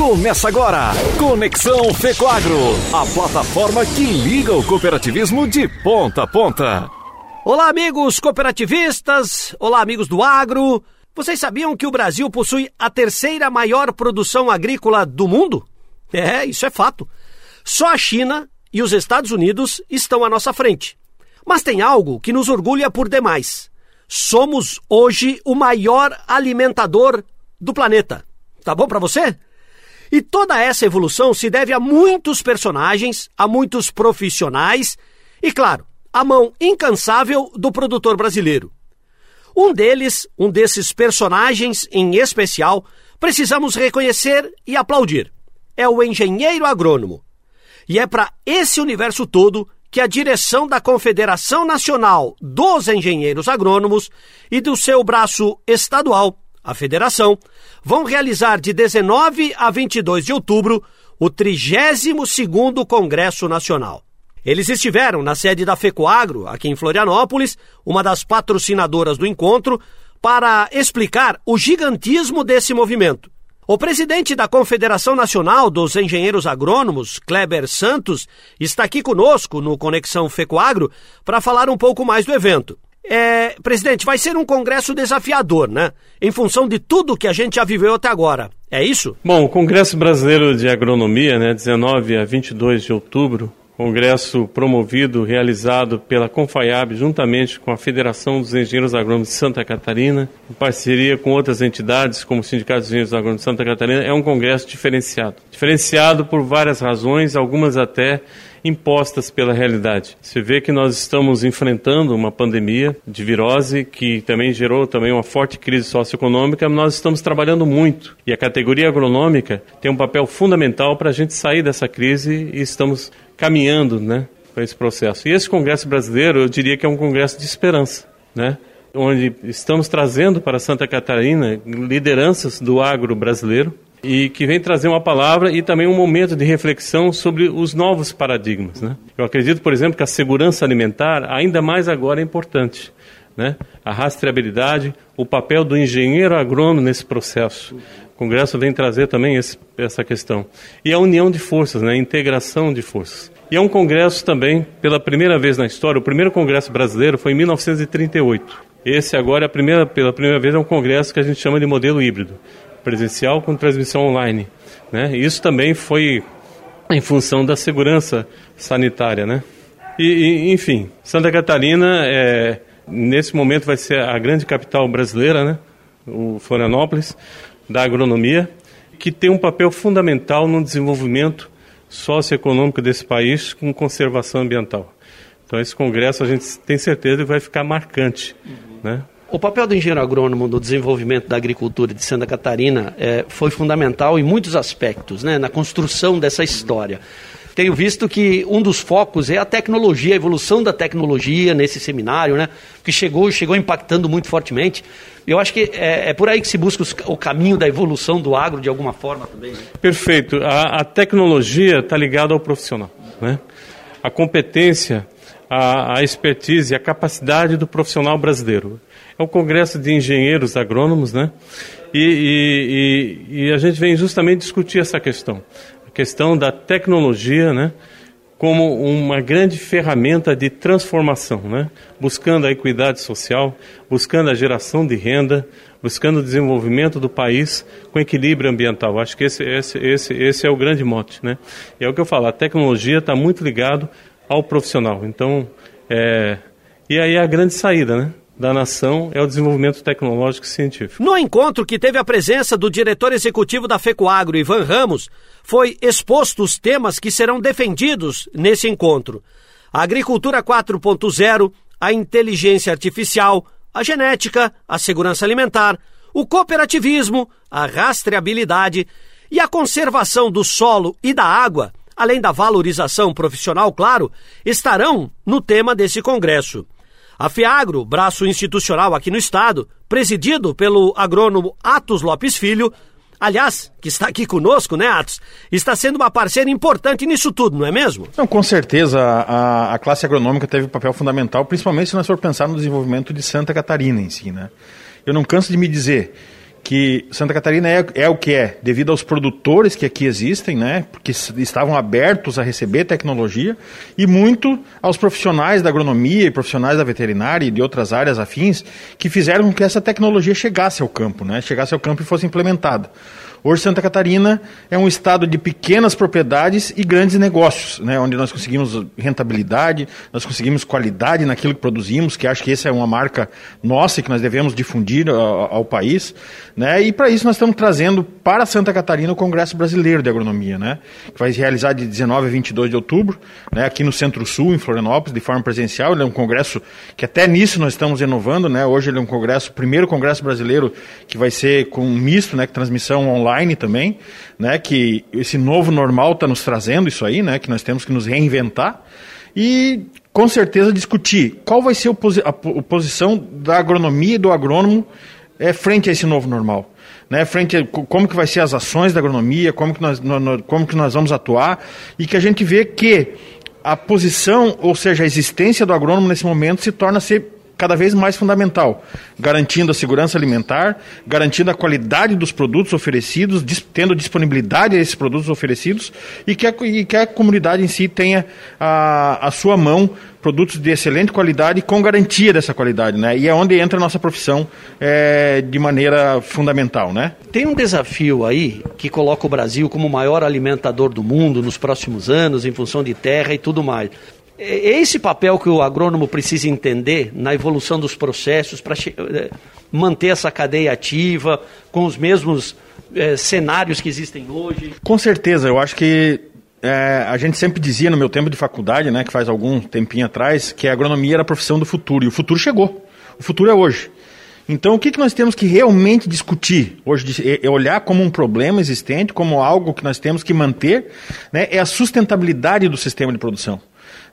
Começa agora, Conexão Fecoagro, a plataforma que liga o cooperativismo de ponta a ponta. Olá, amigos cooperativistas, olá, amigos do agro. Vocês sabiam que o Brasil possui a terceira maior produção agrícola do mundo? É, isso é fato. Só a China e os Estados Unidos estão à nossa frente. Mas tem algo que nos orgulha por demais. Somos hoje o maior alimentador do planeta. Tá bom para você? E toda essa evolução se deve a muitos personagens, a muitos profissionais e, claro, a mão incansável do produtor brasileiro. Um deles, um desses personagens em especial, precisamos reconhecer e aplaudir. É o engenheiro agrônomo. E é para esse universo todo que a direção da Confederação Nacional dos Engenheiros Agrônomos e do seu braço estadual a federação, vão realizar de 19 a 22 de outubro o 32º Congresso Nacional. Eles estiveram na sede da FECOAGRO, aqui em Florianópolis, uma das patrocinadoras do encontro, para explicar o gigantismo desse movimento. O presidente da Confederação Nacional dos Engenheiros Agrônomos, Kleber Santos, está aqui conosco no Conexão FECOAGRO para falar um pouco mais do evento. É, presidente, vai ser um congresso desafiador, né? Em função de tudo que a gente já viveu até agora. É isso? Bom, o Congresso Brasileiro de Agronomia, né, 19 a 22 de outubro, congresso promovido, realizado pela Confaiab, juntamente com a Federação dos Engenheiros Agrônomos de Santa Catarina, em parceria com outras entidades, como o Sindicato dos Engenheiros Agrônomos de Santa Catarina, é um congresso diferenciado. Diferenciado por várias razões, algumas até impostas pela realidade. Você vê que nós estamos enfrentando uma pandemia de virose que também gerou também uma forte crise socioeconômica, nós estamos trabalhando muito e a categoria agronômica tem um papel fundamental para a gente sair dessa crise e estamos caminhando, né, para esse processo. E esse congresso brasileiro, eu diria que é um congresso de esperança, né? Onde estamos trazendo para Santa Catarina lideranças do agro brasileiro, e que vem trazer uma palavra e também um momento de reflexão sobre os novos paradigmas. Né? Eu acredito, por exemplo, que a segurança alimentar, ainda mais agora, é importante. Né? A rastreabilidade, o papel do engenheiro agrônomo nesse processo. O Congresso vem trazer também esse, essa questão. E a união de forças, né? a integração de forças. E é um congresso também, pela primeira vez na história, o primeiro congresso brasileiro foi em 1938. Esse agora, é primeira, pela primeira vez, é um congresso que a gente chama de modelo híbrido presencial com transmissão online. Né? Isso também foi em função da segurança sanitária. Né? E, e enfim, Santa Catarina, é, nesse momento, vai ser a grande capital brasileira, né? o Florianópolis, da agronomia, que tem um papel fundamental no desenvolvimento socioeconômico desse país com conservação ambiental. Então, esse congresso a gente tem certeza que vai ficar marcante. Né? O papel do engenheiro agrônomo no desenvolvimento da agricultura de Santa Catarina é, foi fundamental em muitos aspectos, né, na construção dessa história. Tenho visto que um dos focos é a tecnologia, a evolução da tecnologia nesse seminário, né, que chegou, chegou impactando muito fortemente. Eu acho que é, é por aí que se busca os, o caminho da evolução do agro de alguma forma também. Né? Perfeito. A, a tecnologia está ligada ao profissional. Né? A competência, a, a expertise, a capacidade do profissional brasileiro é o Congresso de Engenheiros Agrônomos, né? E, e, e, e, a gente vem justamente discutir essa questão, a questão da tecnologia, né? Como uma grande ferramenta de transformação, né? Buscando a equidade social, buscando a geração de renda, buscando o desenvolvimento do país com equilíbrio ambiental. Acho que esse, esse, esse, esse é o grande mote, né? E é o que eu falo, a tecnologia está muito ligado ao profissional. Então, é, e aí a grande saída, né? da nação é o desenvolvimento tecnológico e científico. No encontro que teve a presença do diretor executivo da FECOAGRO, Ivan Ramos, foi exposto os temas que serão defendidos nesse encontro. A agricultura 4.0, a inteligência artificial, a genética, a segurança alimentar, o cooperativismo, a rastreabilidade e a conservação do solo e da água, além da valorização profissional, claro, estarão no tema desse congresso. A FEAGRO, braço institucional aqui no estado, presidido pelo agrônomo Atos Lopes Filho, aliás, que está aqui conosco, né, Atos? Está sendo uma parceira importante nisso tudo, não é mesmo? Não, com certeza. A, a classe agronômica teve um papel fundamental, principalmente se nós for pensar no desenvolvimento de Santa Catarina em si, né? Eu não canso de me dizer que Santa Catarina é, é, o que é, devido aos produtores que aqui existem, né, porque estavam abertos a receber tecnologia, e muito aos profissionais da agronomia e profissionais da veterinária e de outras áreas afins, que fizeram com que essa tecnologia chegasse ao campo, né, chegasse ao campo e fosse implementada. Hoje Santa Catarina é um estado de pequenas propriedades e grandes negócios, né, onde nós conseguimos rentabilidade, nós conseguimos qualidade naquilo que produzimos, que acho que essa é uma marca nossa que nós devemos difundir ao, ao país. Né, e para isso nós estamos trazendo para Santa Catarina o Congresso Brasileiro de Agronomia, né, que vai se realizar de 19 a 22 de outubro, né, aqui no Centro-Sul, em Florianópolis, de forma presencial. Ele é um congresso que até nisso nós estamos inovando. Né, hoje ele é um congresso, primeiro congresso brasileiro que vai ser com um misto, né, transmissão online também, né? Que esse novo normal está nos trazendo isso aí, né? Que nós temos que nos reinventar e com certeza discutir qual vai ser a posição da agronomia e do agrônomo é, frente a esse novo normal. Né, frente a como que vai ser as ações da agronomia, como que, nós, como que nós vamos atuar, e que a gente vê que a posição, ou seja, a existência do agrônomo nesse momento se torna ser cada vez mais fundamental, garantindo a segurança alimentar, garantindo a qualidade dos produtos oferecidos, tendo disponibilidade a esses produtos oferecidos e que a, e que a comunidade em si tenha a, a sua mão produtos de excelente qualidade com garantia dessa qualidade, né? E é onde entra a nossa profissão é, de maneira fundamental, né? Tem um desafio aí que coloca o Brasil como o maior alimentador do mundo nos próximos anos, em função de terra e tudo mais. É, é esse papel que o agrônomo precisa entender na evolução dos processos para é, manter essa cadeia ativa com os mesmos é, cenários que existem hoje? Com certeza, eu acho que é, a gente sempre dizia no meu tempo de faculdade, né, que faz algum tempinho atrás, que a agronomia era a profissão do futuro e o futuro chegou. O futuro é hoje. Então, o que, que nós temos que realmente discutir hoje, é, é olhar como um problema existente, como algo que nós temos que manter, né, é a sustentabilidade do sistema de produção.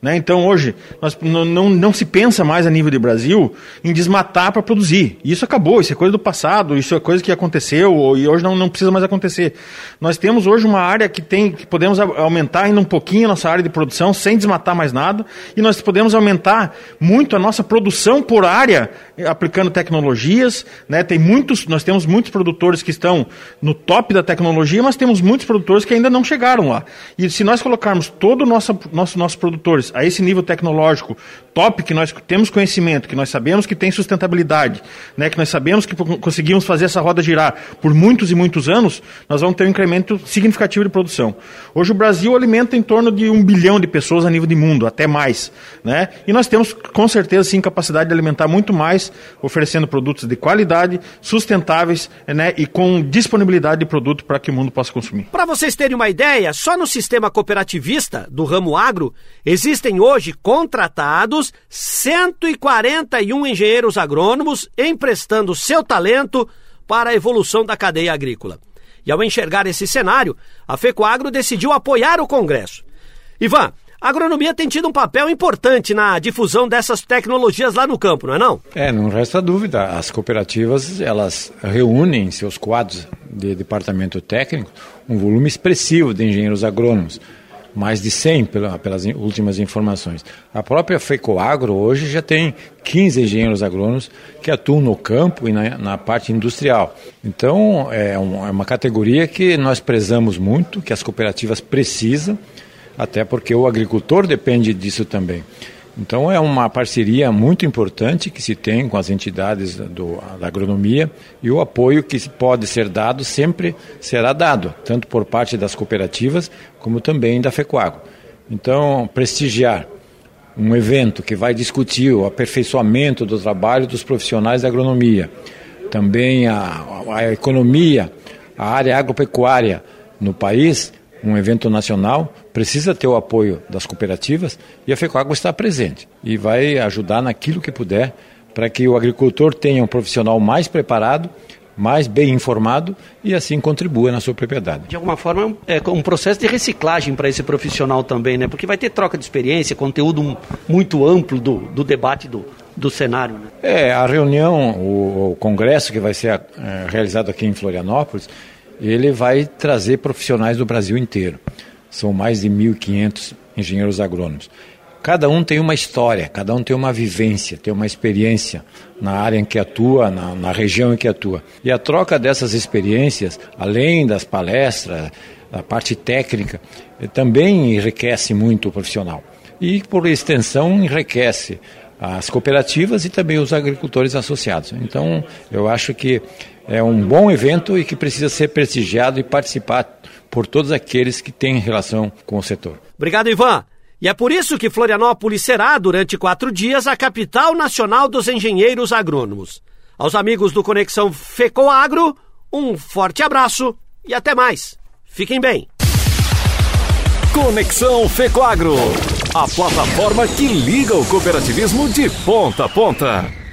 Né? Então hoje nós, não, não, se pensa mais a nível de Brasil em desmatar para produzir. Isso acabou, isso é coisa do passado, isso é coisa que aconteceu e hoje não, não precisa mais acontecer. Nós temos hoje uma área que tem que podemos aumentar ainda um pouquinho a nossa área de produção sem desmatar mais nada e nós podemos aumentar muito a nossa produção por área aplicando tecnologias. Né? Tem muitos, nós temos muitos produtores que estão no top da tecnologia, mas temos muitos produtores que ainda não chegaram lá. E se nós colocarmos todo o nosso, nosso, nossos produtores a esse nível tecnológico top, que nós temos conhecimento, que nós sabemos que tem sustentabilidade, né, que nós sabemos que conseguimos fazer essa roda girar por muitos e muitos anos, nós vamos ter um incremento significativo de produção. Hoje o Brasil alimenta em torno de um bilhão de pessoas a nível de mundo, até mais. Né? E nós temos, com certeza, sim, capacidade de alimentar muito mais, oferecendo produtos de qualidade, sustentáveis né, e com disponibilidade de produto para que o mundo possa consumir. Para vocês terem uma ideia, só no sistema cooperativista do ramo agro, Existem hoje contratados 141 engenheiros agrônomos emprestando seu talento para a evolução da cadeia agrícola. E ao enxergar esse cenário, a FECOAGRO decidiu apoiar o Congresso. Ivan, a agronomia tem tido um papel importante na difusão dessas tecnologias lá no campo, não é não? É, não resta dúvida. As cooperativas, elas reúnem em seus quadros de departamento técnico um volume expressivo de engenheiros agrônomos mais de 100 pelas últimas informações. A própria FECOAGRO hoje já tem 15 engenheiros agrônomos que atuam no campo e na, na parte industrial. Então, é, um, é uma categoria que nós prezamos muito, que as cooperativas precisam, até porque o agricultor depende disso também. Então é uma parceria muito importante que se tem com as entidades do, da agronomia e o apoio que pode ser dado sempre será dado, tanto por parte das cooperativas como também da FECOAGO. Então, prestigiar um evento que vai discutir o aperfeiçoamento do trabalho dos profissionais da agronomia, também a, a economia, a área agropecuária no país, um evento nacional, precisa ter o apoio das cooperativas e a FECOAGRO está presente e vai ajudar naquilo que puder para que o agricultor tenha um profissional mais preparado, mais bem informado e assim contribua na sua propriedade. De alguma forma, é um processo de reciclagem para esse profissional também, né? Porque vai ter troca de experiência, conteúdo muito amplo do, do debate do, do cenário. Né? É, a reunião, o, o congresso que vai ser é, realizado aqui em Florianópolis, ele vai trazer profissionais do Brasil inteiro. São mais de 1.500 engenheiros agrônomos. cada um tem uma história, cada um tem uma vivência, tem uma experiência na área em que atua, na, na região em que atua. E a troca dessas experiências, além das palestras, a parte técnica, também enriquece muito o profissional. E, por extensão, enriquece as cooperativas e também os agricultores associados. Então, eu acho que é um bom evento e que precisa ser prestigiado e participar por todos aqueles que têm relação com o setor. Obrigado, Ivan. E é por isso que Florianópolis será, durante quatro dias, a capital nacional dos engenheiros agrônomos. Aos amigos do Conexão Fecoagro, um forte abraço e até mais. Fiquem bem. Conexão Fecoagro, a plataforma que liga o cooperativismo de ponta a ponta.